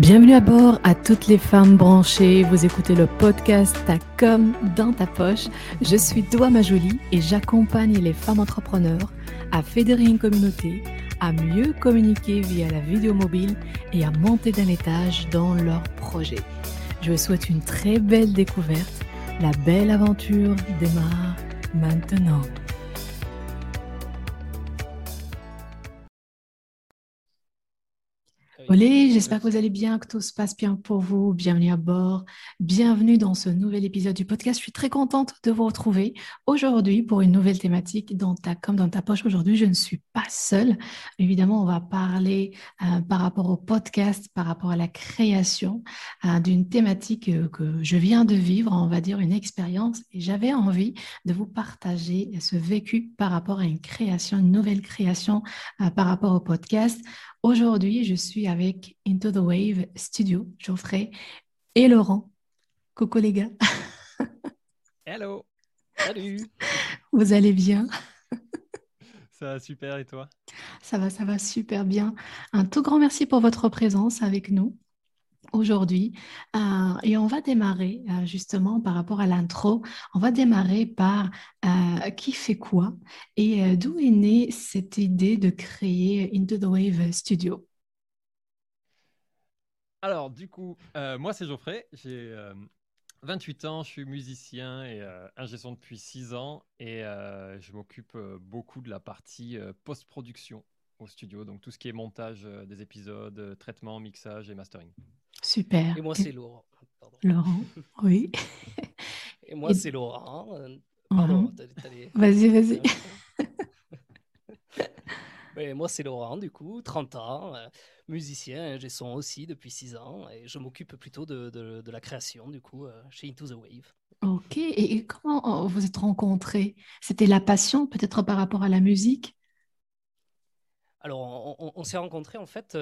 Bienvenue à bord à toutes les femmes branchées. Vous écoutez le podcast Ta com dans ta poche. Je suis Doua Majouli et j'accompagne les femmes entrepreneurs à fédérer une communauté, à mieux communiquer via la vidéo mobile et à monter d'un étage dans leurs projets. Je vous souhaite une très belle découverte. La belle aventure démarre maintenant. Olé, j'espère que vous allez bien, que tout se passe bien pour vous. Bienvenue à bord. Bienvenue dans ce nouvel épisode du podcast. Je suis très contente de vous retrouver aujourd'hui pour une nouvelle thématique dans ta comme dans ta poche. Aujourd'hui, je ne suis pas seule. Évidemment, on va parler euh, par rapport au podcast, par rapport à la création euh, d'une thématique euh, que je viens de vivre, on va dire une expérience. Et j'avais envie de vous partager ce vécu par rapport à une création, une nouvelle création par rapport au podcast. Aujourd'hui, je suis avec Into the Wave Studio, Geoffrey et Laurent. Coucou les gars. Hello. Salut. Vous allez bien? Ça va super et toi? Ça va, ça va super bien. Un tout grand merci pour votre présence avec nous aujourd'hui. Euh, et on va démarrer euh, justement par rapport à l'intro. On va démarrer par euh, qui fait quoi et d'où est née cette idée de créer Into the Wave Studio? Alors, du coup, moi c'est Geoffrey, j'ai 28 ans, je suis musicien et ingé son depuis 6 ans et je m'occupe beaucoup de la partie post-production au studio, donc tout ce qui est montage des épisodes, traitement, mixage et mastering. Super. Et moi, c'est Laurent. Laurent, oui. Et moi, c'est Laurent. Pardon. Mhm. Vas-y, vas-y. moi, c'est Laurent, du coup, 30 ans, euh, musicien, j'ai son aussi depuis 6 ans, et je m'occupe plutôt de, de, la création, du coup, euh, chez Into the Wave. Ok, et comment vous êtes rencontrés? C'était la passion, peut-être par rapport à la musique? Alors, on, s'est rencontrés, en fait,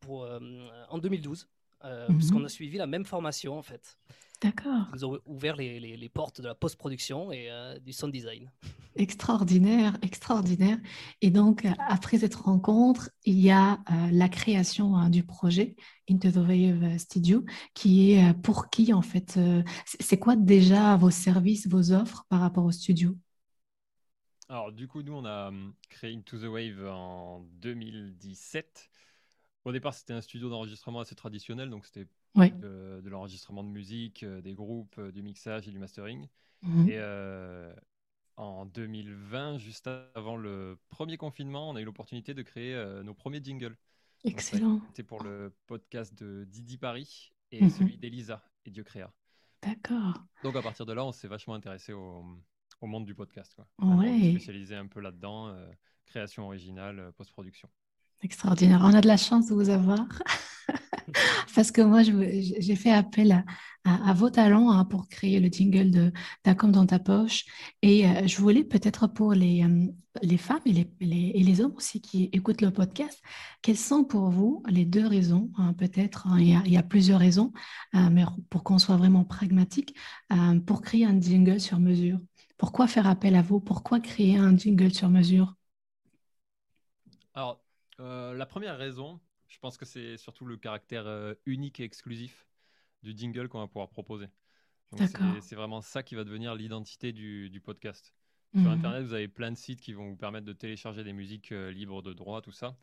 pour, euh, en 2012, euh, mhm. puisqu'on a suivi la même formation en fait. D'accord. Ils ont ouvert les, les, portes de la post-production et euh, du sound design. Extraordinaire, extraordinaire. Et donc, après cette rencontre, il y a la création hein, du projet Into the Wave Studio, qui est pour qui en fait C'est quoi déjà vos services, vos offres par rapport au studio? Alors, du coup, nous, on a hum, créé Into the Wave en 2017 au départ, c'était un studio d'enregistrement assez traditionnel, donc c'était de, l'enregistrement de musique, euh, des groupes, euh, du mixage et du mastering. Mhm. Et euh, en 2020, juste avant le premier confinement, on a eu l'opportunité de créer nos premiers jingles. Excellent. C'était pour le podcast de Didi Paris et mhm. celui d'Elisa et Dieu créa. D'accord. Donc à partir de là, on s'est vachement intéressé au, monde du podcast. Quoi. Ouais. spécialisé un peu là-dedans, création originale, post-production. Extraordinaire. On a de la chance de vous avoir. Parce que moi, j'ai fait appel à, vos talents hein, pour créer le jingle de Ta comme dans ta poche. Et euh, je voulais peut-être pour les, euh, les femmes et les, et les, hommes aussi qui écoutent le podcast, quelles sont pour vous les deux raisons hein, Peut-être, hein, il, y a plusieurs raisons, euh, mais pour qu'on soit vraiment pragmatique, pour créer un jingle sur mesure. Pourquoi faire appel à vous? Pourquoi créer un jingle sur mesure? Alors, euh, la première raison, je pense que c'est surtout le caractère euh, unique et exclusif du jingle qu'on va pouvoir proposer. C'est vraiment ça qui va devenir l'identité du, podcast. Sur mhm. Internet, vous avez plein de sites qui vont vous permettre de télécharger des musiques euh, libres de droit, tout ça.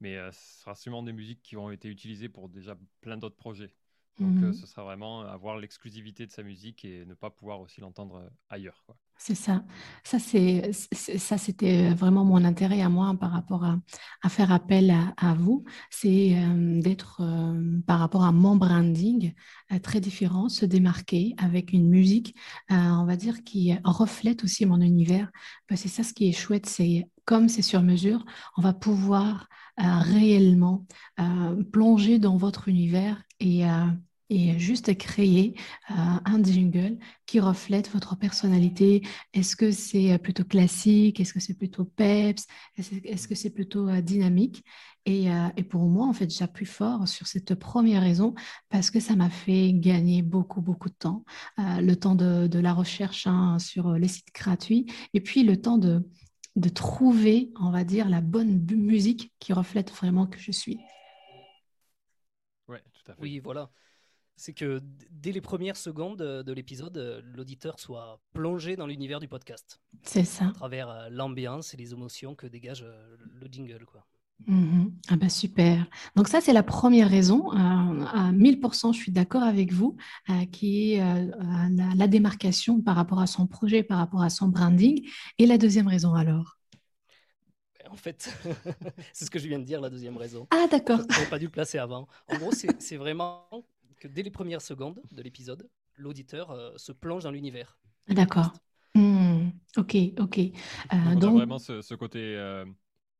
Mais ce sera sûrement des musiques qui ont été utilisées pour déjà plein d'autres projets. Donc, mhm. ce sera vraiment avoir l'exclusivité de sa musique et ne pas pouvoir aussi l'entendre ailleurs. Quoi. C'est ça. Ça, c'est, ça, c'était vraiment mon intérêt à moi par rapport à, faire appel à, vous. C'est euh, d'être, euh, par rapport à mon branding, euh, très différent, se démarquer avec une musique, on va dire, qui reflète aussi mon univers. c'est ça ce qui est chouette, c'est comme c'est sur mesure, on va pouvoir réellement plonger dans votre univers et et juste créer euh, un jingle qui reflète votre personnalité. Est-ce que c'est euh, plutôt classique? Est-ce que c'est plutôt peps? Est-ce que c'est plutôt euh, dynamique? Et, et, pour moi, en fait, j'appuie fort sur cette première raison parce que ça m'a fait gagner beaucoup, beaucoup de temps. le temps de, de la recherche hein, sur les sites gratuits et puis le temps de, de trouver, on va dire, la bonne musique qui reflète vraiment que je suis. Ouais, tout à fait. Oui, voilà. C'est que dès les premières secondes de l'épisode, l'auditeur soit plongé dans l'univers du podcast. C'est ça. À travers l'ambiance et les émotions que dégage le jingle, quoi. Mhm. Ah bah super. Donc ça, c'est la première raison. Euh, à 1000%, je suis d'accord avec vous, euh, qui est euh, la, démarcation par rapport à son projet, par rapport à son branding. Et la deuxième raison alors? En fait, c'est ce que je viens de dire, la deuxième raison. Ah d'accord. Je n'aurais pas dû le placer avant. En gros, c'est vraiment que dès les premières secondes de l'épisode, l'auditeur se plonge dans l'univers. D'accord. Hmm. Ok, ok. donc, vraiment ce, côté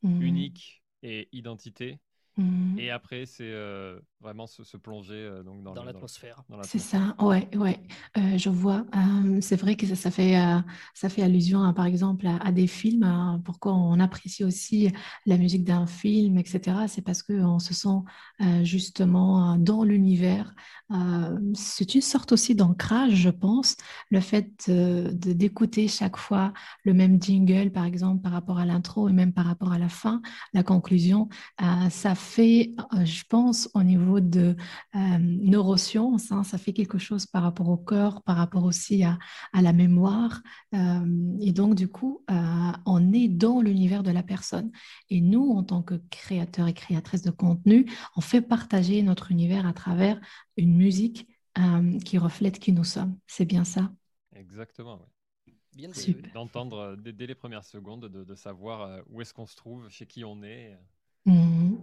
hmm. unique et identité. Mmh. Et après, c'est euh, vraiment se, plonger euh, donc dans, l'atmosphère. C'est ça, ouais, ouais. Euh, je vois. c'est vrai que ça, ça fait, ça fait allusion, à, par exemple, à, des films. Hein. pourquoi on apprécie aussi la musique d'un film, etc. C'est parce qu'on se sent justement dans l'univers. c'est une sorte aussi d'ancrage, je pense. Le fait de, d'écouter chaque fois le même jingle, par exemple, par rapport à l'intro et même par rapport à la fin, la conclusion, ça fait, euh, je pense, au niveau de euh, neurosciences, hein, ça fait quelque chose par rapport au cœur, par rapport aussi à, la mémoire. Euh, et donc, du coup, on est dans l'univers de la personne. Et nous, en tant que créateurs et créatrices de contenu, on fait partager notre univers à travers une musique qui reflète qui nous sommes. C'est bien ça? Exactement, oui. D'entendre dès, les premières secondes, de, savoir où est-ce qu'on se trouve, chez qui on est. Mmh.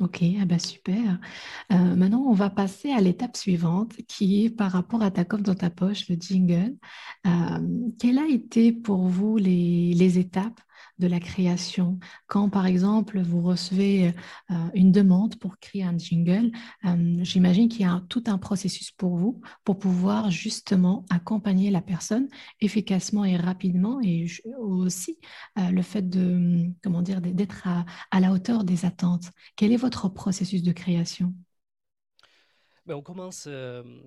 Ok, ah bah super. Euh, maintenant, on va passer à l'étape suivante qui est par rapport à ta coffre dans ta poche, le jingle. Euh, quelles a été pour vous les étapes de la création. Quand, par exemple, vous recevez euh, une demande pour créer un jingle, euh, j'imagine qu'il y a tout un processus pour vous pour pouvoir justement accompagner la personne efficacement et rapidement et aussi euh, le fait de, comment dire, d'être à, la hauteur des attentes. Quel est votre processus de création? Ben, on, commence,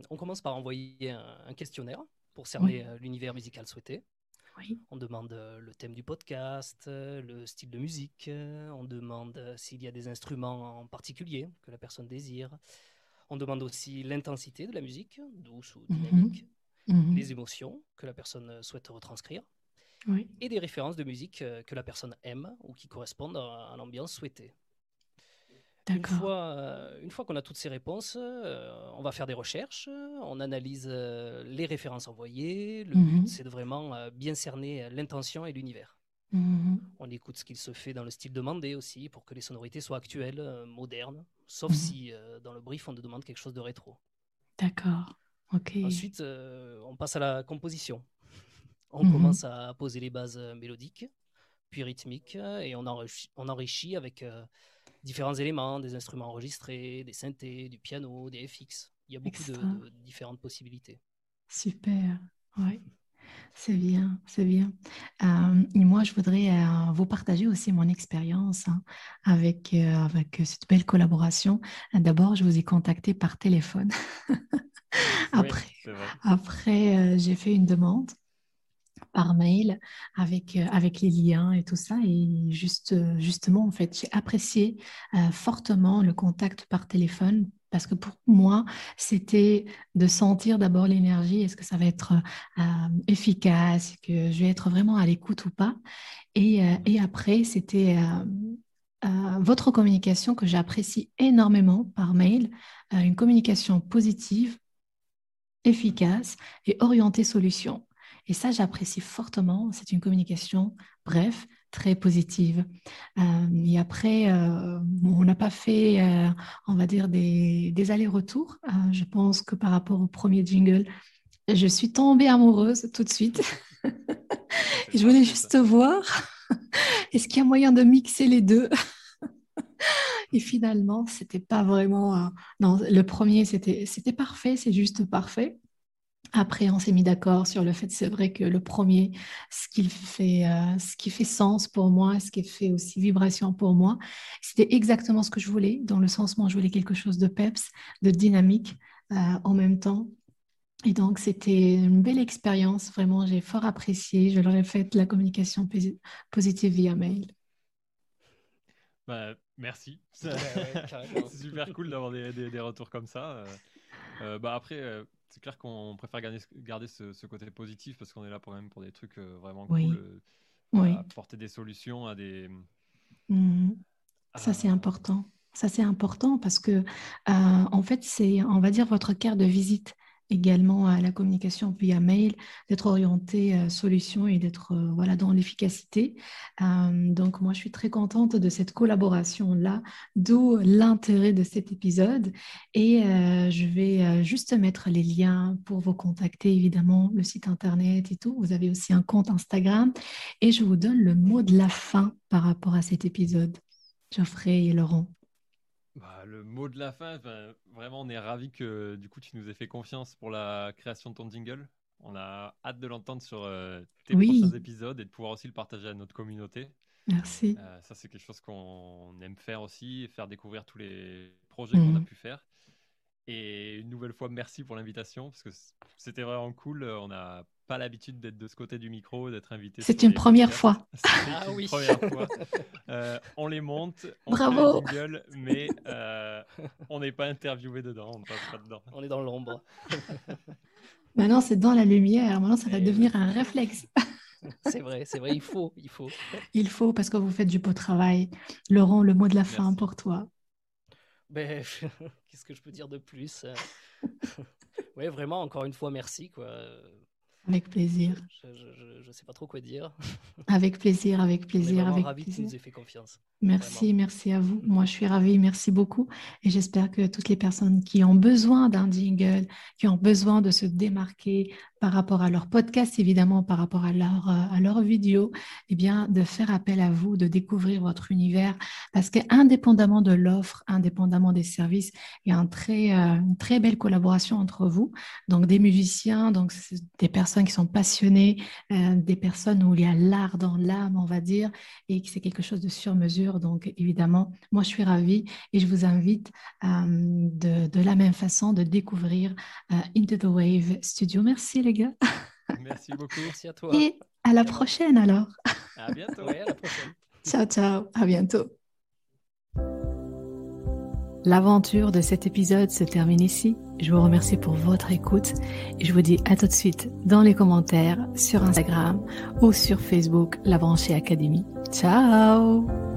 on commence par envoyer un, questionnaire pour cerner l'univers musical souhaité. On demande euh, le thème du podcast, euh, le style de musique, euh, on demande s'il y a des instruments en particulier que la personne désire. On demande aussi l'intensité de la musique, douce ou mhm. dynamique, mhm. les émotions que la personne souhaite retranscrire, et des références de musique que la personne aime ou qui correspondent à l'ambiance souhaitée. Une fois, euh, une fois qu'on a toutes ces réponses, euh, on va faire des recherches, on analyse euh, les références envoyées. Le but, mhm. c'est de vraiment bien cerner l'intention et l'univers. Mhm. On écoute ce qu'il se fait dans le style demandé aussi pour que les sonorités soient actuelles, modernes, sauf mhm. si dans le brief on nous demande quelque chose de rétro. D'accord. Ensuite, on passe à la composition. On commence à poser les bases mélodiques, puis rythmiques, et on on enrichit avec différents éléments, des instruments enregistrés, des synthés, du piano, des FX. Il y a beaucoup de, différentes possibilités. Super, oui. C'est bien, c'est bien. Euh, et moi, je voudrais euh, vous partager aussi mon expérience hein, avec, euh, avec cette belle collaboration. D'abord, je vous ai contacté par téléphone. après, après j'ai fait une demande par mail avec, euh, avec les liens et tout ça. Et juste, euh, justement, en fait, j'ai apprécié euh, fortement le contact par téléphone parce que pour moi, c'était de sentir d'abord l'énergie, est-ce que ça va être efficace, que je vais être vraiment à l'écoute ou pas? Et, et après, c'était votre communication que j'apprécie énormément par mail, une communication positive, efficace et orientée solution. Et ça, j'apprécie fortement. C'est une communication, bref, très positive. Euh, et après, euh, on n'a pas fait, euh, on va dire, des, allers-retours. je pense que par rapport au premier jingle, je suis tombée amoureuse tout de suite. et je voulais juste voir, est-ce qu'il y a moyen de mixer les deux? Et finalement, c'était pas vraiment. non, le premier, c'était parfait, c'est juste parfait. Après, on s'est mis d'accord sur le fait, c'est vrai que le premier, ce qui fait, euh, ce qui fait sens pour moi, ce qui fait aussi vibration pour moi, c'était exactement ce que je voulais. Dans le sens, moi, je voulais quelque chose de peps, de dynamique euh, en même temps. Et donc, c'était une belle expérience. Vraiment, j'ai fort apprécié. Je leur ai fait la communication positive via mail. Bah, merci. c'est super cool d'avoir des, des, retours comme ça. bah après, c'est clair qu'on préfère garder, garder ce, côté positif parce qu'on est là pour, même pour des trucs vraiment cool. Oui. Apporter des solutions à des. Mmh. Ça, c'est important. Ça, c'est important parce que, en fait, c'est, on va dire, votre carte de visite également à la communication via mail, d'être orienté euh, solution et d'être euh, voilà, dans l'efficacité. Euh, donc moi, je suis très contente de cette collaboration-là, d'où l'intérêt de cet épisode. Et je vais juste mettre les liens pour vous contacter, évidemment, le site internet et tout. Vous avez aussi un compte Instagram. Et je vous donne le mot de la fin par rapport à cet épisode. Geoffrey et Laurent. Bah, le mot de la fin, vraiment, on est ravis que du coup tu nous aies fait confiance pour la création de ton jingle. On a hâte de l'entendre sur euh, tes prochains épisodes et de pouvoir aussi le partager à notre communauté. Merci. Euh, ça, c'est quelque chose qu'on aime faire aussi, faire découvrir tous les projets qu'on a mmh. pu faire. Et une nouvelle fois, merci pour l'invitation, parce que c'était vraiment cool. On n'a pas l'habitude d'être de ce côté du micro, d'être invité. C'est une première fois. Ah oui. Première fois. Euh, on les monte, on Bravo. gueule, mais euh, on n'est pas interviewé dedans, on passe pas dedans. On est dans l'ombre. Maintenant, c'est dans la lumière. Maintenant, ça va devenir un réflexe. c'est vrai, c'est vrai, il faut, il faut. Il faut, parce que vous faites du beau travail. Laurent, le mot de la fin pour toi. Ben, qu'est-ce que je peux dire de plus? Oui, vraiment, encore une fois, merci. Quoi. Avec plaisir. Ne sais pas trop quoi dire. Avec plaisir, avec plaisir. avec plaisir. que tu nous aies fait confiance. Merci, merci à vous. Moi, je suis ravie, merci beaucoup. Et j'espère que toutes les personnes qui ont besoin d'un jingle, qui ont besoin de se démarquer par rapport à leur podcast, évidemment, par rapport à leur, euh, à leur vidéo, eh bien, de faire appel à vous, de découvrir votre univers. Parce qu'indépendamment de l'offre, indépendamment des services, il y a un très, euh, une très belle collaboration entre vous. Donc, des musiciens, donc des personnes qui sont passionnées, euh, des personnes où il y a l'art dans l'âme, on va dire, et que c'est quelque chose de sur mesure. Donc, évidemment, moi, je suis ravie et je vous invite de, de, la même façon de découvrir Into the Wave Studio. Merci, les gars. Merci beaucoup. Merci à toi. Et à la prochaine alors. À bientôt. à la prochaine. Ciao, ciao. À bientôt. L'aventure de cet épisode se termine ici. Je vous remercie pour votre écoute et je vous dis à tout de suite dans les commentaires sur Instagram ou sur Facebook, La Branchée Académie. Ciao